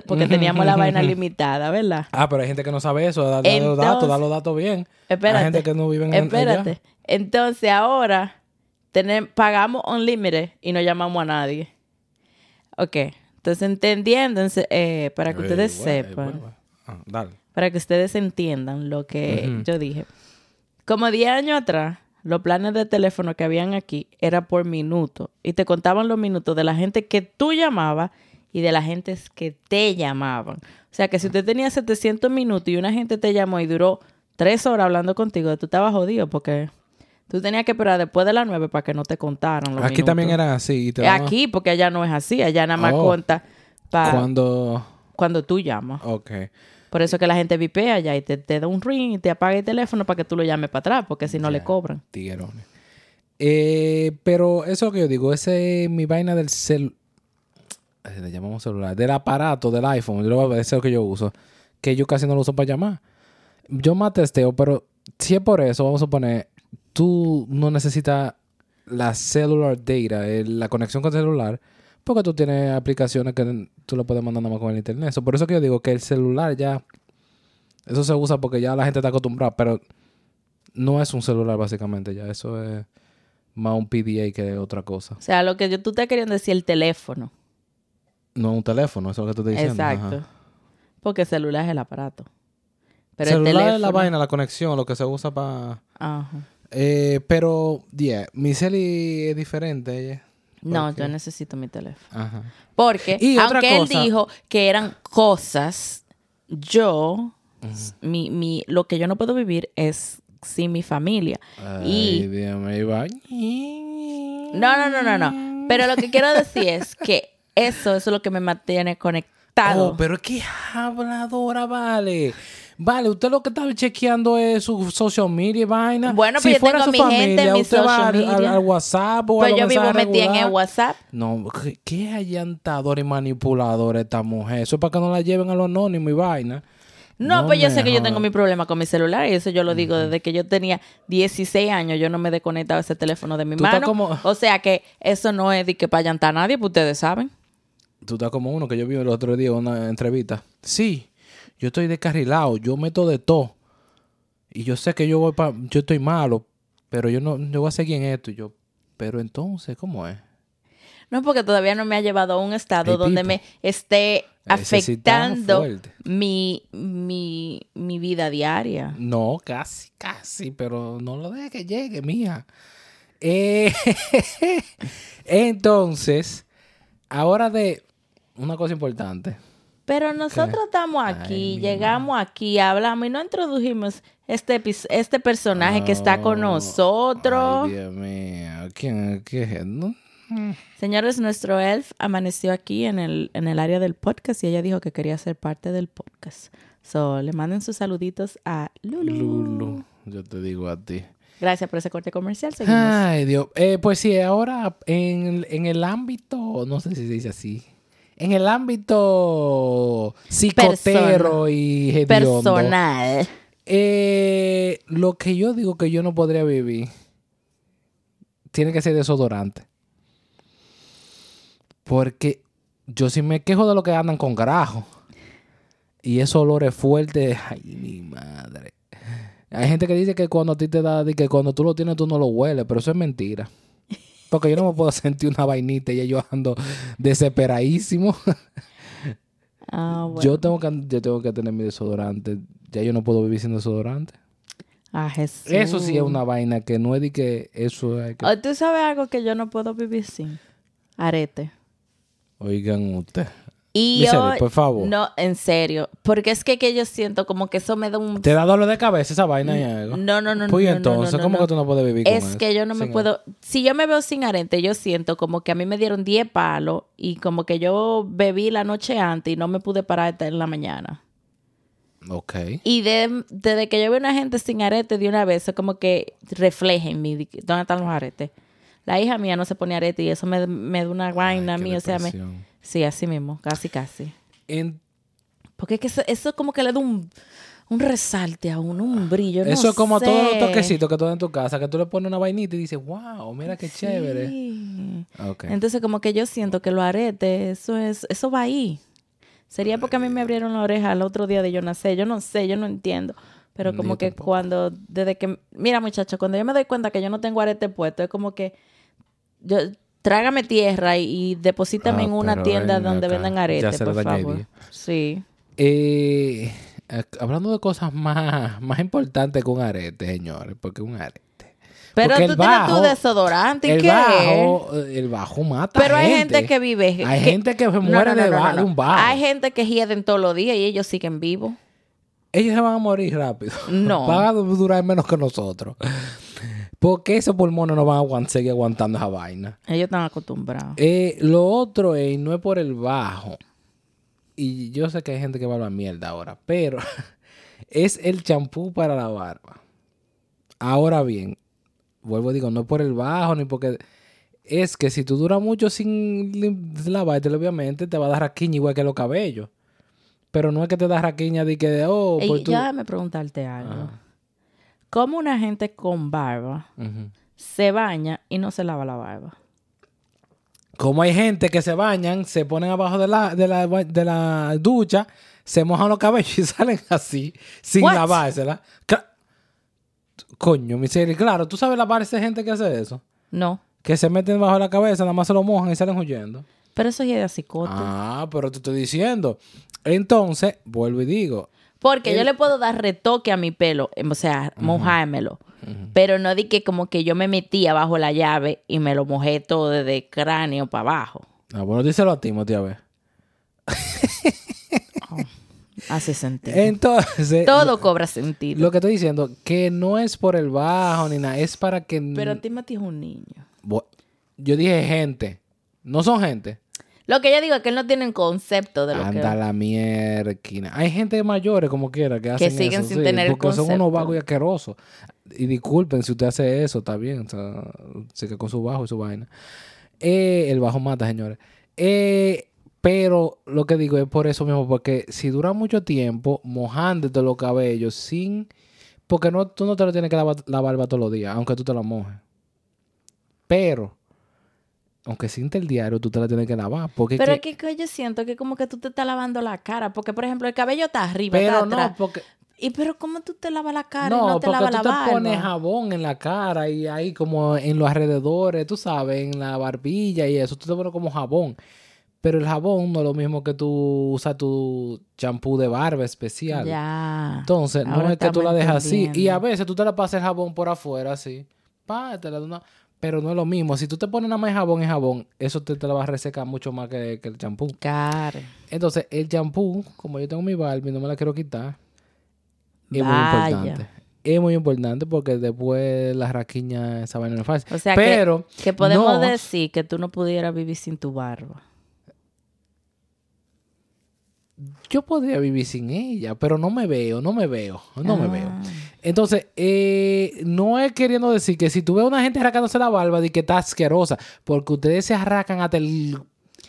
porque teníamos la vaina (laughs) limitada, ¿verdad? Ah, pero hay gente que no sabe eso. Da, da los datos, da los datos bien. Espérate. Hay gente que no vive en Espérate. allá. Entonces ahora tenem- pagamos unlimited y no llamamos a nadie. Ok. Entonces entendiendo, eh, para que Ey, ustedes güey, sepan. Ah, dale. para que ustedes entiendan lo que yo dije. Como 10 años atrás, los planes de teléfono que habían aquí era por minuto y te contaban los minutos de la gente que tú llamabas y de la gente que te llamaban. O sea que si usted tenía 700 minutos y una gente te llamó y duró 3 horas hablando contigo, tú estabas jodido porque Tú tenías que esperar después de las 9 para que no te contaran los Aquí también era así. te Eh, Aquí, porque allá no es así. Allá nada más Oh. cuenta para Cuando... cuando tú llamas. Ok. Por eso que la gente vipea allá y te, te da un ring y te apaga el teléfono para que tú lo llames para atrás, porque si no le cobran. Tiguerones. Eh, pero eso que yo digo. Ese es mi vaina del cel... Le llamamos celular. Del aparato, del iPhone. Yo lo voy a- Ese es lo que yo uso. Que yo casi no lo uso para llamar. Yo más testeo, pero si es por eso, vamos a poner... Tú no necesitas la cellular data, la conexión con el celular, porque tú tienes aplicaciones que tú lo puedes mandar nada más con el internet. So, por eso que yo digo que el celular ya... Eso se usa porque ya la gente está acostumbrada, pero no es un celular básicamente ya. Eso es más un PDA que otra cosa. O sea, lo que yo, tú estás queriendo decir el teléfono. No un teléfono, eso es lo que te estoy diciendo. Exacto. Ajá. Porque el celular es el aparato. Pero celular el teléfono... es la vaina, la conexión, lo que se usa para... Ajá. Eh, pero, yeah, mi celi es diferente. ella. No, yo necesito mi teléfono. Ajá. Porque, Y aunque él dijo que eran cosas, yo, mi, mi, lo que yo no puedo vivir es sin mi familia. Ay, Y- Dios me iba. No, no, no, no, no. Pero lo que quiero decir es que eso, eso es lo que me mantiene conectado. Oh, pero es que habladora, vale. Vale, usted lo que está chequeando es su social media y vaina. Bueno, si yo fuera tengo su mi gente en familia, mi usted va social al, al- media. al WhatsApp o a pues yo vivo metida en el. WhatsApp. No, ¿qué- qué allantadora y manipuladora esta mujer. Eso es para que no la lleven a lo anónimo y vaina. No, No pues yo sé que yo tengo mi problema con mi celular y eso yo lo digo desde que yo tenía 16 años, yo no me he desconectado ese teléfono de mi mano. como- O sea que eso no es de que para llantar a nadie, pues ustedes saben. Tú estás como uno que yo vi el otro día en una entrevista. Sí, yo estoy descarrilado, yo meto de todo. Y yo sé que yo voy pa, yo estoy malo, pero yo no yo voy a seguir en esto. Y yo, pero entonces, ¿cómo es? No, porque todavía no me ha llevado a un estado donde me esté afectando mi, mi, mi vida diaria. No, casi, casi, pero no lo deje que llegue, mija. Eh, (laughs) entonces, ahora de una cosa importante. Pero nosotros estamos aquí, Ay, llegamos aquí, hablamos y no introdujimos este, este personaje que está con nosotros. Ay, Dios mío, ¿quién qué es? No, Señores, nuestro elf amaneció aquí en el, en el área del podcast y ella dijo que quería ser parte del podcast. So, le manden sus saluditos a Lulu. Lulu, yo te digo a ti. Gracias por ese corte comercial. Seguimos. Ay, Dios. Eh, pues sí, ahora en, en el ámbito, no sé si se dice así, en el ámbito psicotero y hediondo, Personal. eh, lo que yo digo que yo no podría vivir tiene que ser desodorante. Porque yo sí me quejo de lo que andan con grajo. Y esos olores fuertes, ay, mi madre. Hay gente que dice que cuando a ti te da, que cuando tú lo tienes tú no lo hueles, pero eso es mentira. Porque yo no me puedo sentir una vainita y yo ando desesperadísimo. Ah, (laughs) bueno. Yo tengo que yo tengo que tener mi desodorante. Ya yo no puedo vivir sin desodorante. Ah, Jesús. Eso sí es una vaina que no es de que eso hay que... Oh, ¿Tú sabes algo que yo no puedo vivir sin? Arete. Oigan usted. Y Misery, yo- por favor. No, en serio. Porque es que, que yo siento como que eso me da un... ¿Te da dolor de cabeza esa vaina y algo? No, no, no, Pues no, entonces, no, no, ¿cómo no. que tú no puedes vivir con Es eso? que yo no me Sin- puedo... Si yo me veo sin arete, yo siento como que a mí me dieron 10 palos y como que yo bebí la noche antes y no me pude parar hasta en la mañana. Ok. Y de- desde que yo veo una gente sin arete de una vez, eso como que refleja en mí dónde están los aretes. La hija mía no se pone arete y eso me, me da una vaina a mí, o sea, me... Sí, así mismo, casi, casi. En- Porque es que eso, eso como que le da un, un resalte a uno, un brillo, no eso es como sé. todos los toquecitos que tú en tu casa, que tú le pones una vainita y dices, wow, mira qué chévere. Entonces como que yo siento que los aretes, eso es, eso va ahí. Sería porque a mí me abrieron la oreja el otro día de yo nacer. Yo no sé, yo no entiendo. Pero como yo que tampoco. cuando, desde que, mira muchacho, cuando yo me doy cuenta que yo no tengo arete puesto, es como que yo, trágame tierra y, y deposítame Ah, en una tienda donde acá. vendan aretes, por favor. Sí. Eh, hablando de cosas más, más importantes que un arete, señores, porque un arete. Pero Porque tú el tienes tu desodorante, ¿y El qué? bajo, eh, el bajo mata Pero hay gente que vive. Hay que- gente que muere no, no, de, no, un bajo. Hay gente que hieden todos los días y ellos siguen vivos. Ellos se van a morir rápido. No. (laughs) Van a durar menos que nosotros. Porque esos pulmones no van a aguant- seguir aguantando esa vaina. Ellos están acostumbrados. Eh, lo otro es, no es por el bajo. Y yo sé que hay gente que va a la mierda ahora, pero (laughs) es el champú para la barba. Ahora bien, vuelvo a digo, no es por el bajo ni porque es que si tú duras mucho sin lavarte, obviamente te va a dar raquiña igual que los cabellos. Pero no es que te da raquiña de que, oh, Ey, pues tú... ya me preguntarte algo. Ajá. ¿Cómo una gente con barba se baña y no se lava la barba? Como hay gente que se bañan, se ponen abajo de la, de la, de la ducha, se mojan los cabellos y (laughs) salen así, sin What? lavársela. Coño, miseria. Claro, tú sabes lavarse gente que hace eso. No. Que se meten bajo la cabeza, nada más se lo mojan y salen huyendo. Pero eso ya es de cicote. Ah, pero te estoy diciendo. Entonces, vuelvo y digo. Porque yo le puedo dar retoque a mi pelo, em, o sea, mojármelo. Pero no di que como que yo me metía bajo la llave y me lo mojé todo desde cráneo para abajo. Ah, bueno, díselo a Timothy, a ver. (laughs) Hace sentido. Entonces, todo cobra sentido. lo que estoy diciendo, que no es por el bajo ni nada, es para que... Pero Timothy es un niño. Yo dije gente. No son gente. Lo que yo digo es que él no tiene un concepto de lo Anda que... la mierda. Hay gente mayores como quiera que hacen siguen eso, sin sí, tener el porque son unos concepto. vagos y asquerosos. Y disculpen si usted hace eso, está bien. O sea, sigue con su bajo y su vaina. Eh, el bajo mata, señores. Eh, pero lo que digo es por eso mismo, porque si dura mucho tiempo mojándote los cabellos sin... Porque no, tú no te lo tienes que lavar la barba todos los días, aunque tú te la mojes. Pero, aunque siente el diario, tú te la tienes que lavar. Porque Pero que- es que yo siento que como que tú te estás lavando la cara. Porque, por ejemplo, el cabello está arriba, pero está no, atrás. porque... Y pero ¿cómo tú te lavas la cara y No, no te porque lavas tú la te barba? pones jabón en la cara y ahí como en los alrededores, tú sabes, en la barbilla y eso, tú te pones como jabón. Pero el jabón no es lo mismo que tú usas tu champú de barba especial. Ya. Entonces, no Ahora es que tú la dejas así. Y a veces tú te la pasas el jabón por afuera así. Pa, te la una- Pero no es lo mismo. Si tú te pones nada más jabón en jabón, eso te, te la va a resecar mucho más que, que el champú. Claro. Entonces, el champú, como yo tengo mi barba y no me la quiero quitar, es muy importante. Es muy importante porque después la raquiña, esa vaina no es fácil. O sea que- Pero, Que podemos no- decir que tú no pudieras vivir sin tu barba. Yo podría vivir sin ella, pero no me veo, no me veo, no me Ah. veo. Entonces, eh, no es queriendo decir que si tú ves a una gente arrancándose la barba, de que está asquerosa, porque ustedes se arrancan hasta el...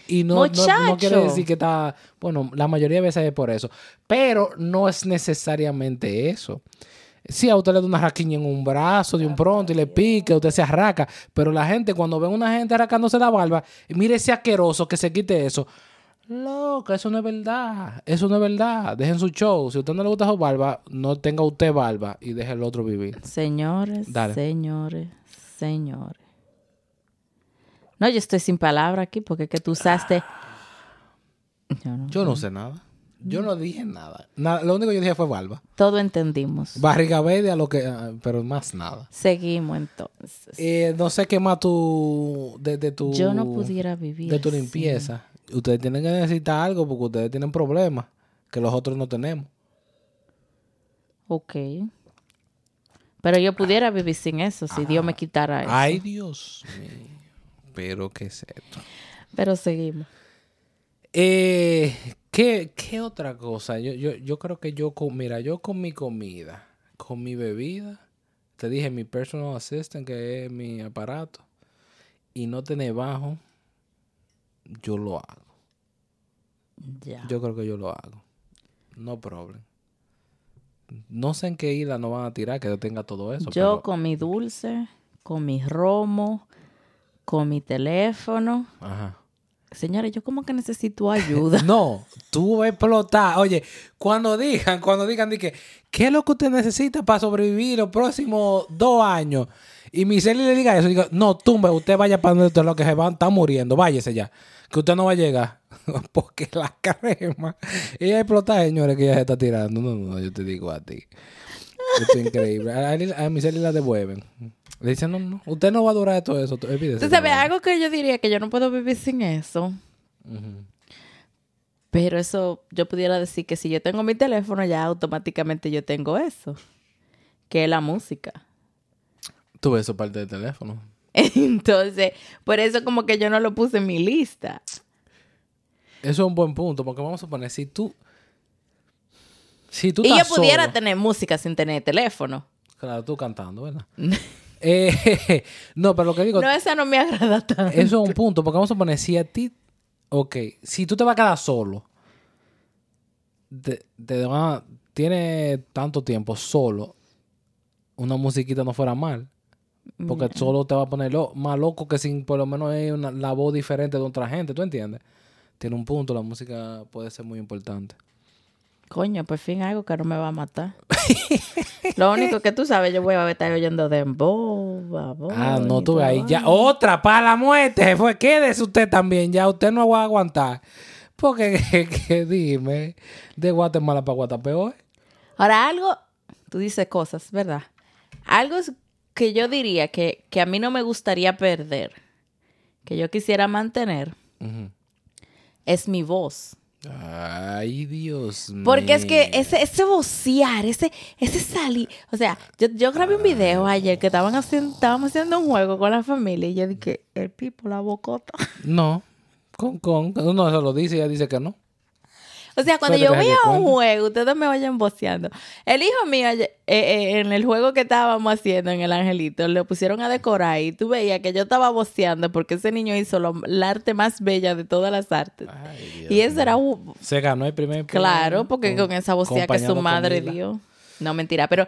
Y no, no, no quiere decir que está... Bueno, la mayoría de veces es por eso. Pero no es necesariamente eso. Si a usted le da una raquiña en un brazo de un pronto y le pica, usted se arraca. Pero la gente, cuando ven a una gente arrancándose la barba, mire ese asqueroso que se quite eso. Loco, eso no es verdad. Eso no es verdad. Dejen su show. Si a usted no le gusta su barba, no tenga usted barba y deje el otro vivir. Señores, Dale. señores, señores. No, yo estoy sin palabra aquí porque es que tú usaste... Yo no- Yo no sé nada. Yo no dije nada. Nada- Lo único que yo dije fue barba. Todo entendimos. Barriga verde a lo que... ah, pero más nada. Seguimos entonces. Eh, no sé qué más tú... De, de tu... Yo no pudiera vivir De tu limpieza. Ustedes tienen que necesitar algo porque ustedes tienen problemas que los otros no tenemos. Ok. Pero yo pudiera vivir sin eso si Dios me quitara eso. Ay, Dios mío. Pero qué es esto. Pero seguimos. Eh, ¿qué, qué otra cosa? Yo, yo, yo creo que yo con, mira, yo con mi comida, con mi bebida, te dije mi personal assistant, que es mi aparato, y no tener bajo, yo lo hago. Ya. Yo creo que yo lo hago. No problem. No sé en qué isla no van a tirar que yo tenga todo eso. Yo pero- con mi dulce, con mi romo, con mi teléfono. Ajá. Señores, yo como que necesito (laughs) ayuda. No, tú vas a explotar. Oye, cuando digan, cuando digan, di que, ¿qué es lo que usted necesita para sobrevivir los próximos dos años? Y mi Celi le diga eso, diga, no, tumbe, usted vaya para donde usted lo que se van, está muriendo, váyese ya, que usted no va a llegar. (laughs) Porque la crema, ella explota, señores, que ella se está tirando. No, no, yo te digo a ti. Esto es increíble. A, a, la devuelven. Le dicen, no, no, usted no va a durar todo eso. de sabes, eso". algo que yo diría que yo no puedo vivir sin eso. Pero eso, yo pudiera decir que si yo tengo mi teléfono, ya automáticamente yo tengo eso. Que es la música. Tuve eso parte del teléfono. (laughs) Entonces, por eso como que yo no lo puse en mi lista. Eso es un buen punto, porque vamos a poner, si tú... Si tú Y yo pudiera solo- tener música sin tener teléfono. Claro, tú cantando, ¿verdad? (laughs) Eh, (laughs) no, pero lo que digo, No, esa no me agrada tanto. eso es un punto, porque vamos a poner, si a ti, ok, si tú te vas a quedar solo, te, te van a- tanto tiempo solo, una musiquita no fuera mal, porque solo te va a poner lo- más loco que sin por lo menos hay una, la voz diferente de otra gente, ¿tú entiendes? Tiene un punto, la música puede ser muy importante. Coño, por fin algo que no me va a matar. (laughs) Lo único que tú sabes, yo voy a estar oyendo Dembow, babón Ah, no tuve ahí. Ya, otra para la muerte. Fue, quédese usted también. Ya usted no va a aguantar. Porque, (laughs) que, que dime, de Guatemala para Guatapeor. Ahora, algo, tú dices cosas, ¿verdad? Algo que yo diría que, que a mí no me gustaría perder, que yo quisiera mantener, es mi voz. Ay, Dios mío. Porque es que ese, ese vocear, ese, ese salir. O sea, yo, yo grabé un video ayer que estaban haciendo, estábamos haciendo un juego con la familia y yo dije, el pipo, la bocota. No. Con, con. No, eso lo dice ella dice que no. O sea, cuando yo veía que un juego, ustedes me vayan voceando. El hijo mío, eh, eh, en el juego que estábamos haciendo en el Angelito, le pusieron a decorar y tú veías que yo estaba voceando porque ese niño hizo lo- la arte más bella de todas las artes. Ay, y eso era Se ganó el primer Claro, porque con esa vocea que su madre dio. No, mentira, pero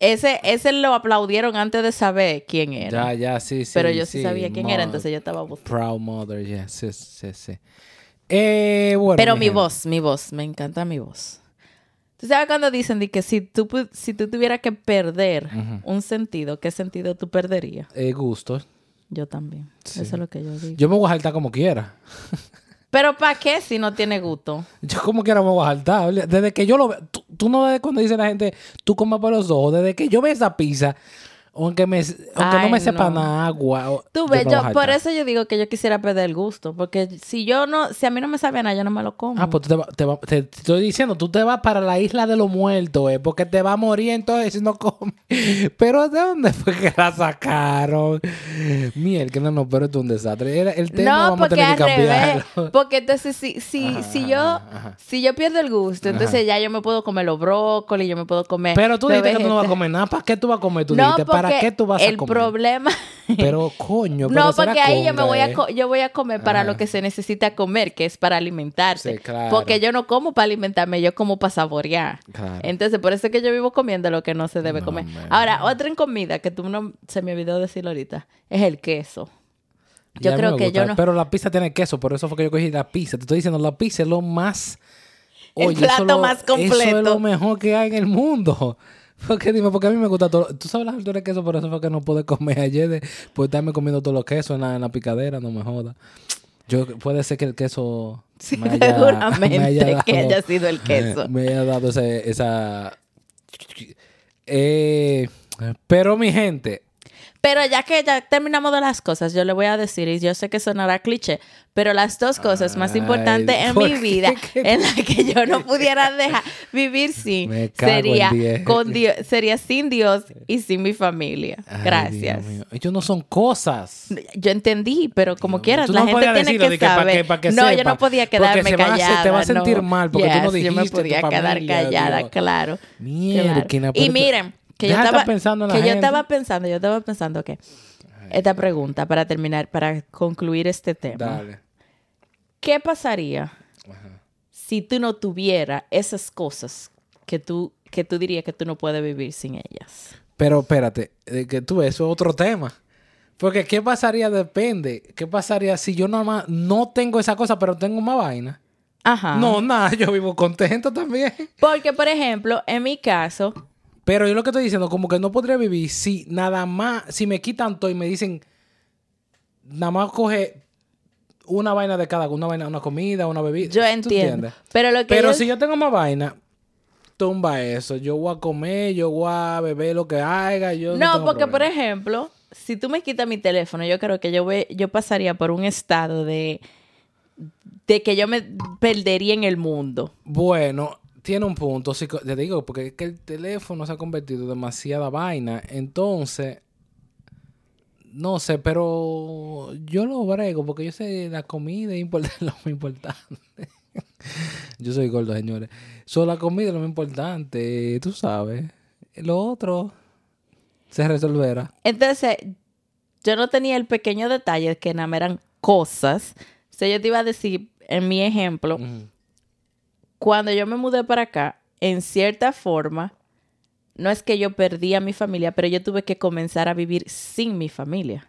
ese, ese lo aplaudieron antes de saber quién era. Ya, ya, sí, sí. pero yo sí, sí, sabía quién era, entonces yo estaba voceando. Proud mother, yeah, sí, sí, sí. Eh, bueno. Pero mi voz, mi voz, me encanta mi voz. ¿Tú sabes cuando dicen de que si tú, si tú tuvieras que perder un sentido, ¿qué sentido tú perderías? Eh, gusto. Yo también. Sí. Eso es lo que yo digo. Yo me voy a saltar como quiera. (laughs) Pero ¿para qué si no tiene gusto? Yo como quiera me voy a saltar. Desde que yo lo veo, tú, tú no ves cuando dice la gente, tú comes por los ojos. Desde que yo veo esa pizza, aunque, me, aunque no Ay, me sepa no. nada agua. Tú ves, yo, por eso yo digo que yo quisiera perder el gusto, porque si yo no, si a mí no me sabe nada, yo no me lo como. Ah, pues tú te, va- te, va- te- te estoy diciendo, tú te vas para la isla de los muertos, eh, porque te va a morir entonces si no comes. (laughs) Pero ¿de dónde fue que la sacaron? Miel, que no, no, pero esto es un desastre. Era- el tema no, vamos a tener al que revés. cambiarlo. Porque entonces si, si, Ajá, si yo ajá, ajá. si yo pierdo el gusto, entonces ya yo me puedo comer los brócolis, yo me puedo comer. Pero tú dijiste que tú no vas a comer nada. ¿Para qué tú vas a comer? Tú No, dijiste, ¿para porque qué tú vas a el comer? problema. (laughs) Pero coño, (laughs) pero no, porque ahí yo me voy a co- yo voy a comer para lo que se necesita comer, que es para alimentarse. Sí, claro. Porque yo no como para alimentarme, yo como para saborear. Claro. Entonces, por eso es que yo vivo comiendo lo que no se debe No, comer. man. Ahora, otra en comida que tú no se me olvidó decirlo ahorita, es el queso. Yo Ya creo que gusta, yo no. Pero la pizza tiene queso, por eso fue que yo cogí la pizza. Te estoy diciendo, la pizza es lo más... El plato lo- más Eso es completo. lo mejor que hay en el mundo. (laughs) Porque dime, porque a mí me gusta todo. Tú sabes las alturas de queso, por eso fue que no pude comer ayer de, por estarme comiendo todos los quesos en la, en la picadera, no me joda. Yo, puede ser que el queso Sí, me haya, seguramente (laughs) me haya que haya sido el queso. Me haya dado ese- esa... Eh, pero mi gente, Pero ya que ya terminamos de las cosas, yo le voy a decir, y yo sé que sonará cliché, pero las dos cosas más Ay, importantes en ¿por mi vida, (laughs) ¿Qué en las que yo no (laughs) pudiera dejar vivir sin, sería, con Dios, (laughs) sería sin Dios y sin mi familia. Ay, Gracias. Mío. Ellos no son cosas. Yo entendí, pero como Dios quieras, la no gente tiene que que pa' saber. que- pa' que no, yo no podía quedarme se van a callada. te vas a sentir no. mal, porque tú no Yes, Yo me dijiste podía quedar familia, callada, Dios. claro. Mierda, Claro. Y miren, que yo Deja estaba pensando en la que yo estaba pensando, yo estaba pensando que esta pregunta para terminar, para concluir este tema. Dale. ¿Qué pasaría si tú no tuvieras esas cosas que tú que tú dirías que tú no puedes vivir sin ellas? Pero espérate, eh, que tú, eso es otro tema. Porque ¿qué pasaría? Depende. ¿Qué pasaría si yo nada más no tengo esa cosa, pero tengo más vaina? Ajá. No, nada, (laughs) yo vivo contento también. Porque, por ejemplo, en mi caso, Pero yo lo que estoy diciendo, como que no podría vivir si nada más, si me quitan todo y me dicen, nada más coge una vaina de cada, una vaina, una comida, una bebida. yo ¿Tú entiendo. Pero lo que Pero yo- si yo tengo más vaina, tumba eso. Yo voy a comer, yo voy a beber lo que haga. Yo no, porque por ejemplo, si tú me quitas mi teléfono, yo creo que yo ve- yo pasaría por un estado de de que yo me perdería en el mundo. Bueno, tiene un punto. sí, Te digo, porque es que el teléfono se ha convertido en demasiada vaina. Entonces, no sé, pero yo lo brego porque yo sé la comida es (laughs) lo más importante. yo soy gordo, señores. Solo la comida es lo más importante, tú sabes. Lo otro se resolverá. Entonces, yo no tenía el pequeño detalle de que nada eran cosas. O sea, yo te iba a decir, en mi ejemplo. Cuando yo me mudé para acá, en cierta forma, no es que yo perdí a mi familia, pero yo tuve que comenzar a vivir sin mi familia.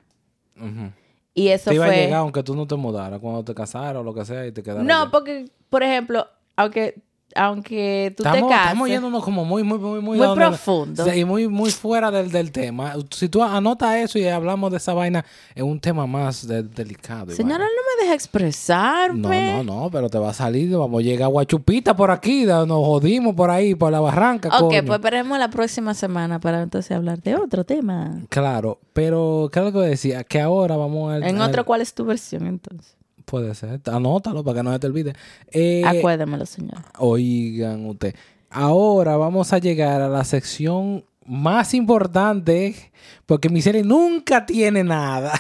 Ujú. Y eso Te iba fue... a llegar aunque tú no te mudaras, cuando te casaras o lo que sea y te quedaras. No, allá. porque, por ejemplo, aunque, aunque tú estamos, te cases... estamos yéndonos como muy, muy, muy, muy, Muy donde- profundo. Y muy, muy fuera del, del tema. Si tú anotas eso y hablamos de esa vaina, es un tema más de- delicado. Señora, vaina. no me deja expresarme. No, no, no, pero te va a salir, vamos a llegar a Guachupita por aquí, nos jodimos por ahí, por la barranca. Ok, coño. pues esperemos la próxima semana para entonces hablar de otro tema. Claro, pero ¿qué es lo que decía? Que ahora vamos a... En otro, ¿cuál es tu versión entonces? Puede ser, anótalo para que no se te olvide. Eh, Acuérdemelo, señor. Oigan usted. Ahora vamos a llegar a la sección más importante porque mi serie nunca tiene nada. (laughs)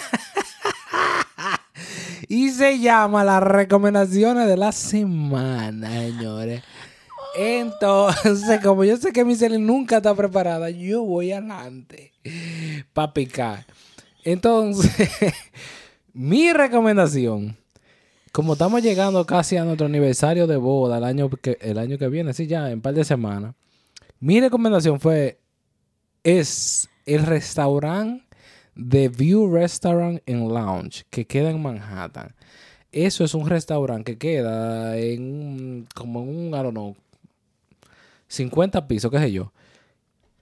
y se llama las recomendaciones de la semana, señores. Entonces, como yo sé que mi serie nunca está preparada, yo voy adelante para picar. Entonces, (laughs) mi recomendación como estamos llegando casi a nuestro aniversario de boda el año que, el año que viene, sí, ya en un par de semanas, mi recomendación fue, es el restaurante The View Restaurant and Lounge, que queda en Manhattan. Eso es un restaurante que queda en un, como en un, I don't know, 50 pisos, qué sé yo.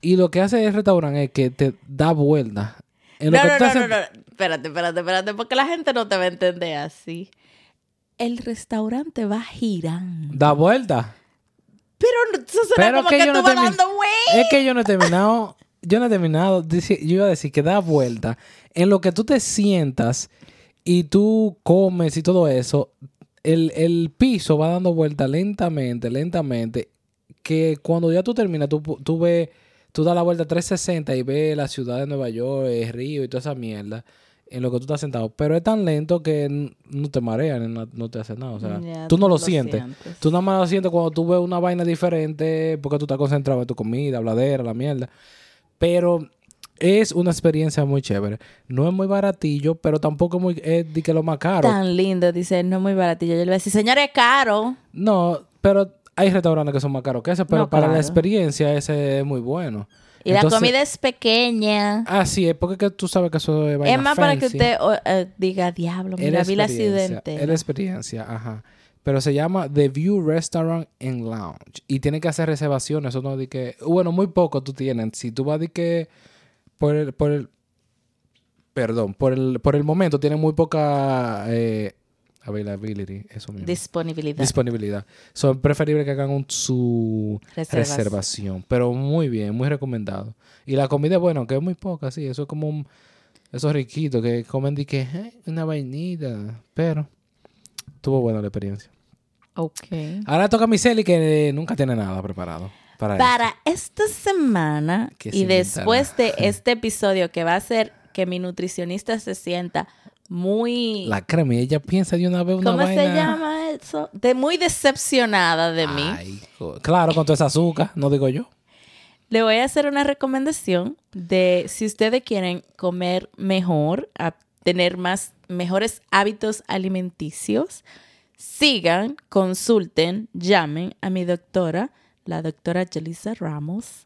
Y lo que hace el restaurante es que te da vuelta. En lo No, que no, no, no, no. Espérate, espérate, espérate, porque la gente no te va a entender así. El restaurante va girando. Da vuelta. Pero eso suena Pero como que que, yo tú no vas dando güey. Es que yo no he terminado. Yo no he terminado. Yo iba a decir que da vuelta. En lo que tú te sientas y tú comes y todo eso, el, el piso va dando vuelta lentamente, lentamente. Que cuando ya tú terminas, tú, tú ves, tú das la vuelta 360 y ves la ciudad de Nueva York, el río y toda esa mierda. En lo que tú estás sentado. Pero es tan lento que no te marea no, no te hace nada. O sea, tú no lo, lo sientes. sientes. Tú nada más lo sientes cuando tú ves una vaina diferente porque tú estás concentrado en tu comida, habladera, la mierda. Pero es una experiencia muy chévere. No es muy baratillo, pero tampoco es muy, es de que lo más caro. Tan lindo, dice, no es muy baratillo. Yo le voy a decir, señor, es caro. No, pero hay restaurantes que son más caros que ese, pero No, para la experiencia ese es muy bueno. Y la Entonces- comida es pequeña. Ah, sí, es porque que tú sabes que eso es es más para que fancy. usted eh, diga, diablo, mira, vi la experiencia, entera. Es la experiencia, ajá. Pero se llama The View Restaurant and Lounge. Y tiene que hacer reservaciones. Eso no di que. Bueno, muy poco tú tienes. Si tú vas de que. Por el. Por el perdón. Por el, por el momento tiene muy poca. Eh, availability. Eso mismo. Disponibilidad. disponibilidad. Son preferible que hagan un- su reservación. Pero muy bien, muy recomendado. Y la comida, bueno, aunque es muy poca, sí. Eso es como un, esos riquitos que comen de que "Eh, una vainita. Pero estuvo buena la experiencia. ok. Ahora toca a Miseli que eh, nunca tiene nada preparado para. Para esta semana Que y se después de este episodio que va a ser que mi nutricionista se sienta muy... La crema, y ella piensa de una vez una ¿Cómo vaina. se llama eso? De muy decepcionada de mí. Ay, claro, con todo ese azúcar, no digo yo. Le voy a hacer una recomendación de si ustedes quieren comer mejor, a tener más mejores hábitos alimenticios, sigan, consulten, llamen a mi doctora, la doctora Jelisa Ramos.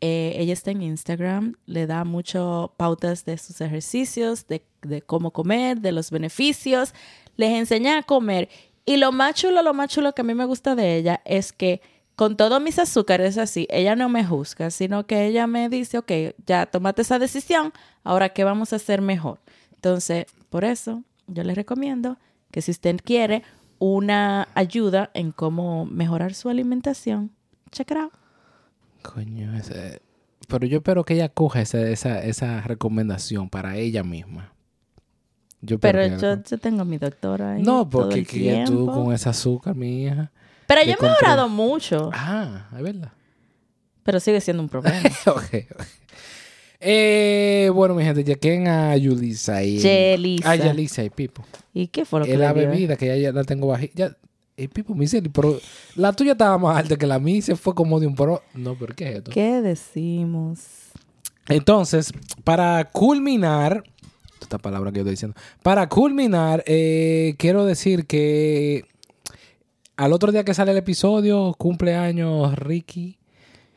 Eh, ella está en Instagram, le da mucho pautas de sus ejercicios, de, cómo comer, de los beneficios, les enseña a comer. Y lo más chulo, lo más chulo que a mí me gusta de ella es que con todos mis azúcares así, ella no me juzga, sino que ella me dice, ok, ya tomaste esa decisión, ahora qué vamos a hacer mejor. Entonces, por eso yo les recomiendo que si usted quiere una ayuda en cómo mejorar su alimentación, check. Coño, ese... Pero yo espero que ella coja esa, esa, esa recomendación para ella misma. Yo Pero yo, yo tengo a mi doctora ahí. No, porque que tú con ese azúcar, mi hija. Pero yo he mejorado mucho, Ah, es verdad. pero sigue siendo un problema. (laughs) ok, ok. Eh, bueno, mi gente, chequen a Yulisa y... Yelisa. A Yelisa y Pipo. ¿Y qué fue lo que Es la eh? bebida que ya, ya la tengo bajita. Ya, eh, Pipo, miseri, pero la tuya estaba más alta que la mía y se fue como de un pro. No, pero ¿qué es esto? ¿Qué decimos? Entonces, para culminar, esta palabra que yo estoy diciendo, para culminar, eh, quiero decir que al otro día que sale el episodio, cumpleaños Ricky.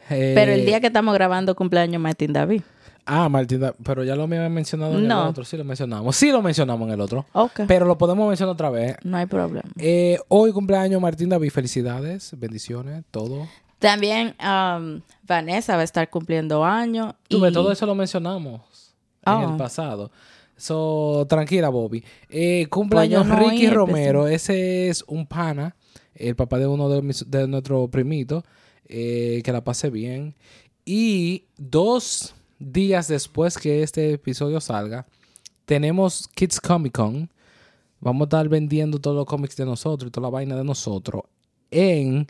eh, Pero el día que estamos grabando cumpleaños Martín David. Ah, Martín, da- pero ya lo me habían mencionado en No. el otro. Sí lo mencionamos. Sí lo mencionamos en el otro. Ok. Pero lo podemos mencionar otra vez. no hay problema. Eh, hoy cumpleaños Martín David. Felicidades, bendiciones, todo. También um, Vanessa va a estar cumpliendo años. Tú ves, y- todo eso lo mencionamos en Oh. el pasado. So, tranquila, Bobby. Eh, cumpleaños Pues no Ricky Romero. Ese es un pana, el papá de uno de, mis, de nuestros primitos. eh, que la pase bien. Y dos días después que este episodio salga, tenemos Kids Comic Con. Vamos a estar vendiendo todos los cómics de nosotros y toda la vaina de nosotros en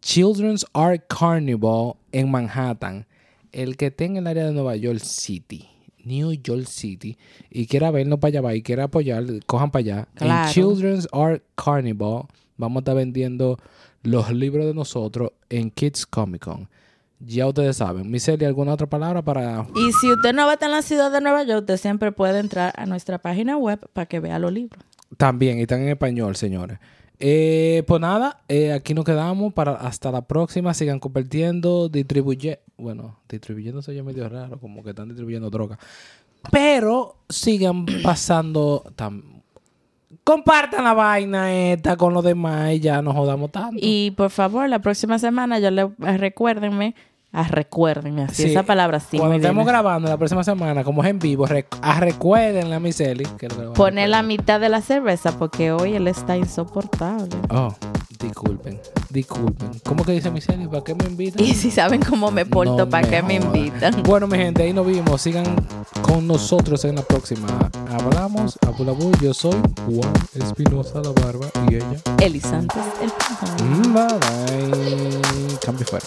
Children's Art Carnival en Manhattan. El que esté en el área de Nueva York City, New York City, y quiera vernos para allá va y quiera apoyar, cojan para allá. Claro. En Children's Art Carnival vamos a estar vendiendo los libros de nosotros en Kids Comic Con. Ya ustedes saben. Miseli, ¿alguna otra palabra para...? Y si usted no va a estar en la ciudad de Nueva York, usted siempre puede entrar a nuestra página web para que vea los libros. También, y están en español, señores. Eh, pues nada, eh, aquí nos quedamos para hasta la próxima. Sigan compartiendo, distribuyendo. Bueno, distribuyendo se oye medio raro, como que están distribuyendo droga. Pero sigan (clears throat) pasando. tam- Compartan la vaina esta con los demás y ya no jodamos tanto. Y por favor, la próxima semana yo le eh, recuérdenme, ah, recuérdenme, así Sí, esa palabra sí. Cuando estemos grabando la próxima semana, como es en vivo, rec- ah, recuerden a Miseli. Poner la mitad de la cerveza porque hoy él está insoportable. Oh, disculpen, disculpen. ¿Cómo que dice Miseli? ¿Para qué me invitan? (laughs) Y si saben cómo me porto, No ¿para qué me invitan? Bueno, mi gente, ahí nos vimos. Sigan con nosotros en la próxima. Hablamos, Abulabu. Yo soy Juan Espinosa La Barba y ella. Elisantes, el pijama. Bye bye. Cambio fuera.